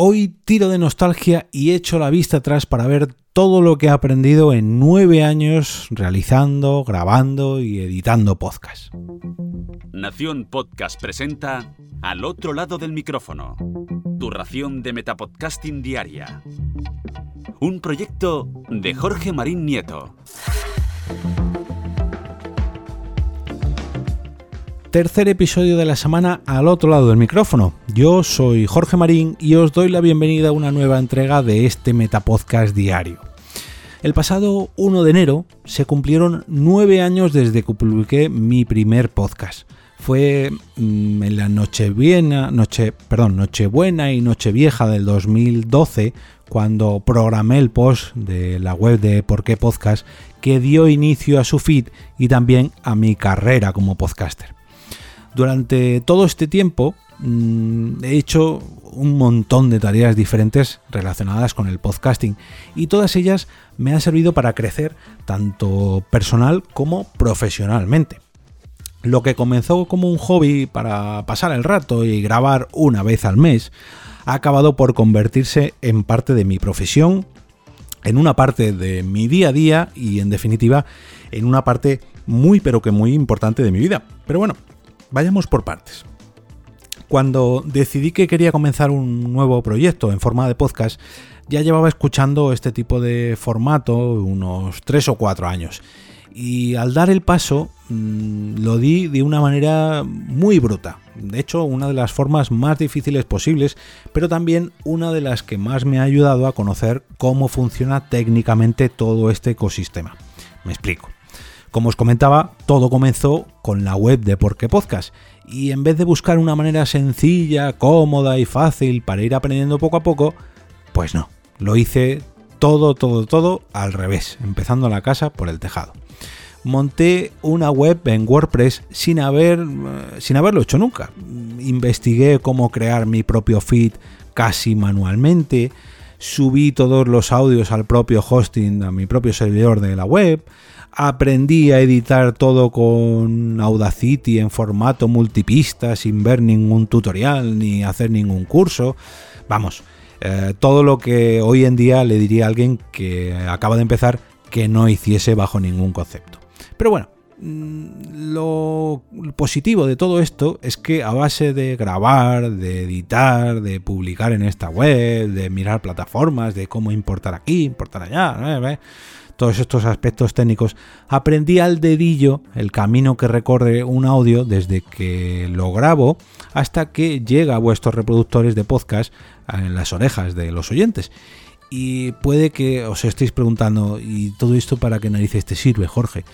Hoy tiro de nostalgia y echo la vista atrás para ver todo lo que he aprendido en nueve años realizando, grabando y editando podcast. Nación Podcast presenta Al otro lado del micrófono, tu ración de Metapodcasting Diaria. Un proyecto de Jorge Marín Nieto. Tercer episodio de la semana al otro lado del micrófono. Yo soy Jorge Marín y os doy la bienvenida a una nueva entrega de este Metapodcast diario. El pasado 1 de enero se cumplieron nueve años desde que publiqué mi primer podcast. Fue mm, en la noche, perdón, Nochebuena y Nochevieja del 2012 cuando programé el post de la web de Por qué Podcast que dio inicio a su feed y también a mi carrera como podcaster. Durante todo este tiempo mm, he hecho un montón de tareas diferentes relacionadas con el podcasting y todas ellas me han servido para crecer tanto personal como profesionalmente. Lo que comenzó como un hobby para pasar el rato y grabar una vez al mes ha acabado por convertirse en parte de mi profesión, en una parte de mi día a día y en definitiva en una parte muy pero que muy importante de mi vida. Pero bueno, Vayamos por partes. Cuando decidí que quería comenzar un nuevo proyecto en forma de podcast, ya llevaba escuchando este tipo de formato unos 3 o 4 años. Y al dar el paso mm, lo di de una manera muy bruta. De hecho, una de las formas más difíciles posibles, pero también una de las que más me ha ayudado a conocer cómo funciona técnicamente todo este ecosistema. Me explico. Como os comentaba, todo comenzó con la web de Porque Podcast y en vez de buscar una manera sencilla, cómoda y fácil para ir aprendiendo poco a poco, pues no, lo hice todo, todo, todo al revés, empezando la casa por el tejado. Monté una web en WordPress sin, haber, eh, sin haberlo hecho nunca. Investigué cómo crear mi propio feed casi manualmente, subí todos los audios al propio hosting, a mi propio servidor de la web, aprendí a editar todo con Audacity en formato multipista sin ver ningún tutorial ni hacer ningún curso. Vamos, eh, todo lo que hoy en día le diría a alguien que acaba de empezar que no hiciese bajo ningún concepto. Pero bueno, mm, lo positivo de todo esto es que a base de grabar, de editar, de publicar en esta web, de mirar plataformas, de cómo importar aquí, importar allá, todos estos aspectos técnicos, aprendí al dedillo el camino que recorre un audio desde que lo grabo hasta que llega a vuestros reproductores de podcast en las orejas de los oyentes. Y puede que os estéis preguntando, ¿y todo esto para qué narices te sirve, Jorge?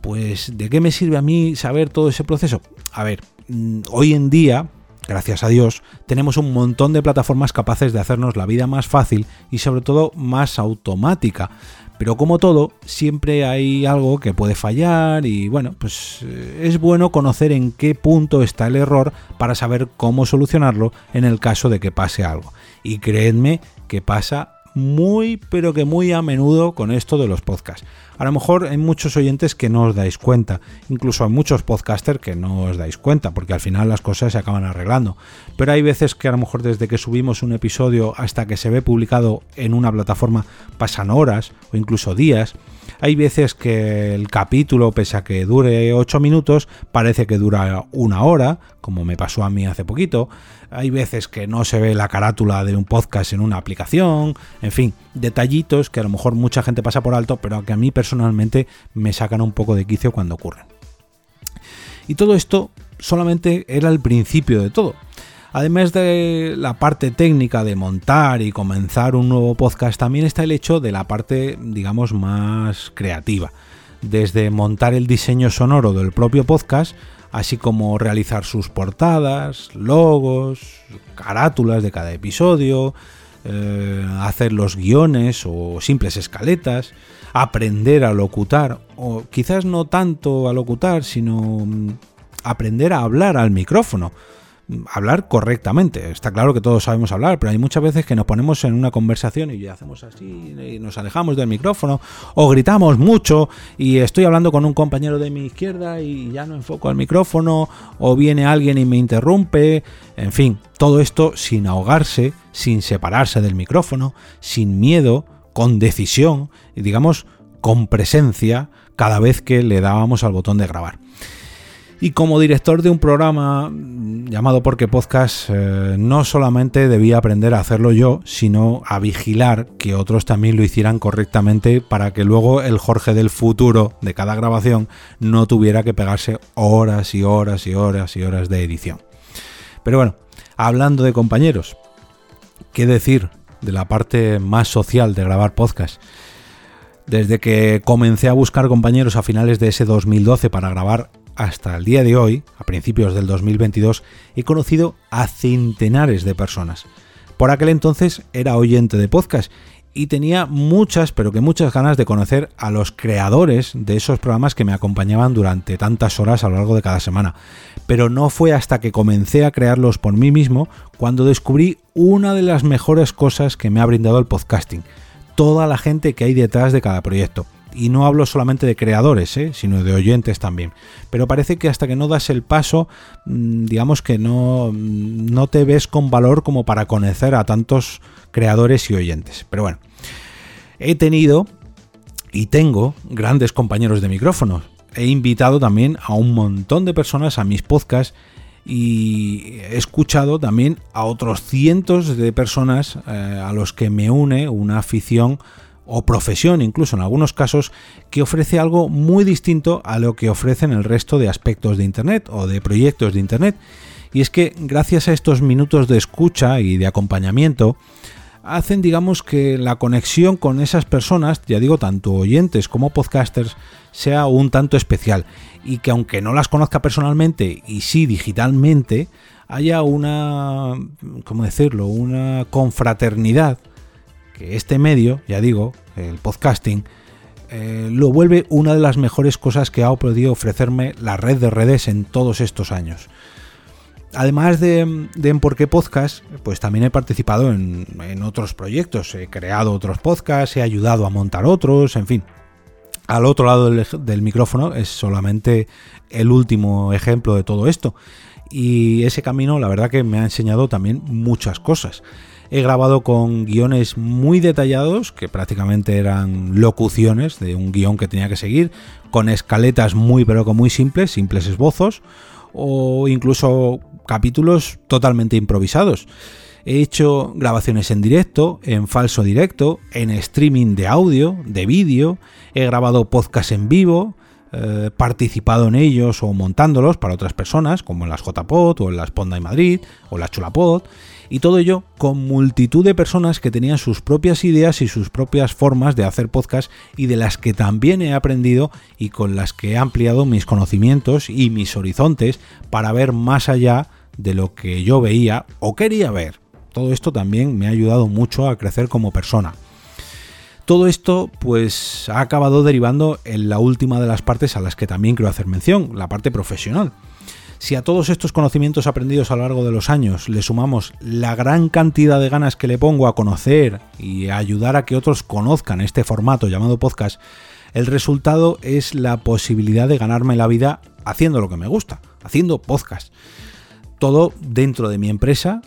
Pues, ¿de qué me sirve a mí saber todo ese proceso? A ver, mm, hoy en día, gracias a Dios, tenemos un montón de plataformas capaces de hacernos la vida más fácil y sobre todo más automática. Pero como todo, siempre hay algo que puede fallar y bueno, pues eh, es bueno conocer en qué punto está el error para saber cómo solucionarlo en el caso de que pase algo. Y creedme que pasa muy pero que muy a menudo con esto de los podcasts. A lo mejor hay muchos oyentes que no os dais cuenta, incluso hay muchos podcasters que no os dais cuenta, porque al final las cosas se acaban arreglando. Pero hay veces que a lo mejor desde que subimos un episodio hasta que se ve publicado en una plataforma pasan horas o incluso días. Hay veces que el capítulo, pese a que dure 8 minutos, parece que dura una hora, como me pasó a mí hace poquito. Hay veces que no se ve la carátula de un podcast en una aplicación. En fin, detallitos que a lo mejor mucha gente pasa por alto, pero que a mí personalmente me sacan un poco de quicio cuando ocurren. Y todo esto solamente era el principio de todo. Además de la parte técnica de montar y comenzar un nuevo podcast, también está el hecho de la parte, digamos, más creativa. Desde montar el diseño sonoro del propio podcast, así como realizar sus portadas, logos, carátulas de cada episodio, eh, hacer los guiones o simples escaletas, aprender a locutar, o quizás no tanto a locutar, sino mm, aprender a hablar al micrófono hablar correctamente. Está claro que todos sabemos hablar, pero hay muchas veces que nos ponemos en una conversación y hacemos así y nos alejamos del micrófono o gritamos mucho y estoy hablando con un compañero de mi izquierda y ya no enfoco el micrófono o viene alguien y me interrumpe. En fin, todo esto sin ahogarse, sin separarse del micrófono, sin miedo, con decisión y digamos con presencia cada vez que le dábamos al botón de grabar. Y como director de un programa llamado Porque Podcast, eh, no solamente debía aprender a hacerlo yo, sino a vigilar que otros también lo hicieran correctamente para que luego el Jorge del futuro de cada grabación no tuviera que pegarse horas y horas y horas y horas de edición. Pero bueno, hablando de compañeros, ¿qué decir de la parte más social de grabar podcast? Desde que comencé a buscar compañeros a finales de ese 2012 para grabar hasta el día de hoy, a principios del 2022, he conocido a centenares de personas. Por aquel entonces era oyente de podcast y tenía muchas, pero que muchas ganas de conocer a los creadores de esos programas que me acompañaban durante tantas horas a lo largo de cada semana. Pero no fue hasta que comencé a crearlos por mí mismo cuando descubrí una de las mejores cosas que me ha brindado el podcasting. Toda la gente que hay detrás de cada proyecto y no hablo solamente de creadores, ¿eh? sino de oyentes también. Pero parece que hasta que no das el paso, mm, digamos que no, mm, no te ves con valor como para conocer a tantos creadores y oyentes. Pero bueno, he tenido y tengo grandes compañeros de micrófono. He invitado también a un montón de personas a mis podcasts y he escuchado también a otros cientos de personas eh, a los que me une una afición o profesión, incluso en algunos casos, que ofrece algo muy distinto a lo que ofrecen el resto de aspectos de Internet o de proyectos de Internet. Y es que gracias a estos minutos de escucha y de acompañamiento, hacen, digamos, que la conexión con esas personas, ya digo, tanto oyentes como podcasters, sea un tanto especial. Y que aunque no las conozca personalmente y sí digitalmente, haya una, ¿cómo decirlo?, una confraternidad que este medio, ya digo, el podcasting, eh, lo vuelve una de las mejores cosas que ha podido ofrecerme la red de redes en todos estos años. Además de, en Por qué Podcast, pues también he participado en, otros proyectos, he creado otros podcasts, he ayudado a montar otros, en fin. Al otro lado del, del micrófono es solamente el último ejemplo de todo esto. Y ese camino, la verdad que me ha enseñado también muchas cosas. He grabado con guiones muy detallados, que prácticamente eran locuciones de un guion que tenía que seguir, con escaletas muy pero muy simples, simples esbozos, o incluso capítulos totalmente improvisados. He hecho grabaciones en directo, en falso directo, en streaming de audio, de vídeo, he grabado podcasts en vivo, eh, participado en ellos o montándolos para otras personas, como en las JPod o en las Ponda y Madrid o las Chulapod, y todo ello con multitud de personas que tenían sus propias ideas y sus propias formas de hacer podcast y de las que también he aprendido y con las que he ampliado mis conocimientos y mis horizontes para ver más allá de lo que yo veía o quería ver. Todo esto también me ha ayudado mucho a crecer como persona. Todo esto pues ha acabado derivando en la última de las partes a las que también quiero hacer mención, la parte profesional. Si a todos estos conocimientos aprendidos a lo largo de los años le sumamos la gran cantidad de ganas que le pongo a conocer y a ayudar a que otros conozcan este formato llamado podcast, el resultado es la posibilidad de ganarme la vida haciendo lo que me gusta, haciendo podcast. Todo dentro de mi empresa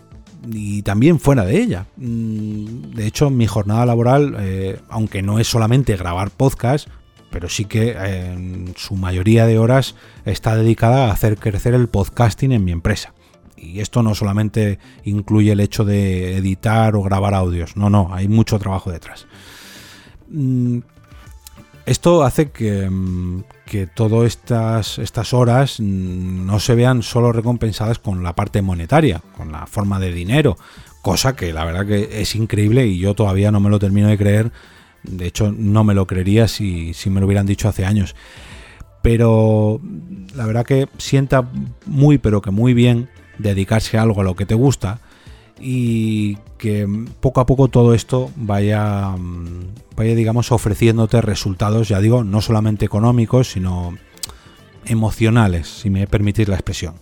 y también fuera de ella. Mm, de hecho, mi jornada laboral, eh, aunque no es solamente grabar podcast, pero sí que en su mayoría de horas está dedicada a hacer crecer el podcasting en mi empresa. Y esto no solamente incluye el hecho de editar o grabar audios, no, no, hay mucho trabajo detrás. Mm, esto hace que, mm, que todas estas, estas horas mm, no se vean solo recompensadas con la parte monetaria, con la forma de dinero, cosa que la verdad que es increíble y yo todavía no me lo termino de creer. De hecho, no me lo creería si, si me lo hubieran dicho hace años. Pero la verdad que sienta muy, pero que muy bien dedicarse a algo a lo que te gusta y que poco a poco todo esto vaya, vaya digamos, ofreciéndote resultados, ya digo, no solamente económicos, sino emocionales, si me permitís la expresión.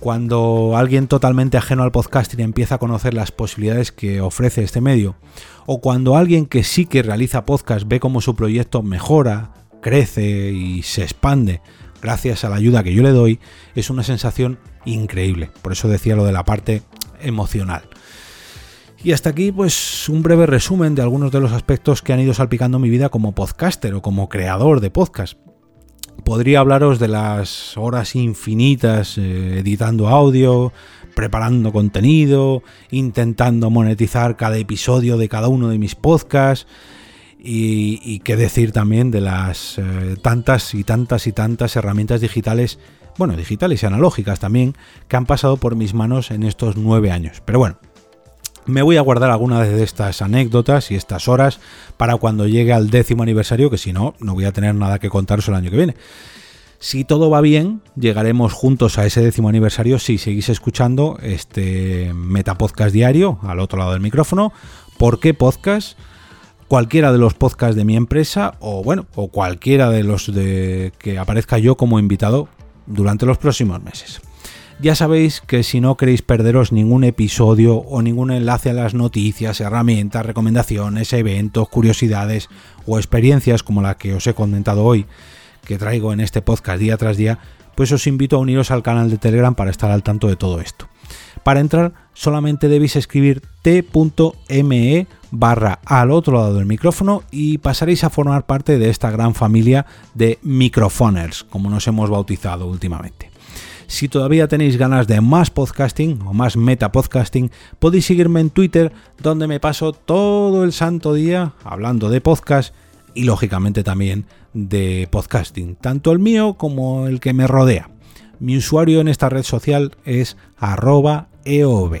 Cuando alguien totalmente ajeno al podcasting empieza a conocer las posibilidades que ofrece este medio, o cuando alguien que sí que realiza podcast ve cómo su proyecto mejora, crece y se expande gracias a la ayuda que yo le doy, es una sensación increíble. Por eso decía lo de la parte emocional. Y hasta aquí, pues, un breve resumen de algunos de los aspectos que han ido salpicando mi vida como podcaster o como creador de podcast. Podría hablaros de las horas infinitas eh, editando audio, preparando contenido, intentando monetizar cada episodio de cada uno de mis podcasts. Y, qué decir también de las eh, tantas y tantas y tantas herramientas digitales, bueno, digitales y analógicas también, que han pasado por mis manos en estos nueve años. Pero bueno, me voy a guardar algunas de estas anécdotas y estas horas para cuando llegue al décimo aniversario, que si no, no voy a tener nada que contaros el año que viene. Si todo va bien, llegaremos juntos a ese décimo aniversario si seguís escuchando este Metapodcast diario al otro lado del micrófono. ¿Por qué podcast? Cualquiera de los podcasts de mi empresa o bueno, o cualquiera de los de que aparezca yo como invitado durante los próximos meses. Ya sabéis que si no queréis perderos ningún episodio o ningún enlace a las noticias, herramientas, recomendaciones, eventos, curiosidades o experiencias como la que os he comentado hoy, que traigo en este podcast día tras día, pues os invito a uniros al canal de Telegram para estar al tanto de todo esto. Para entrar solamente debéis escribir t.me barra al otro lado del micrófono y pasaréis a formar parte de esta gran familia de microfoners, como nos hemos bautizado últimamente. Si todavía tenéis ganas de más podcasting o más meta podcasting, podéis seguirme en Twitter, donde me paso todo el santo día hablando de podcast y lógicamente también de podcasting, tanto el mío como el que me rodea. Mi usuario en esta red social es arroba eov.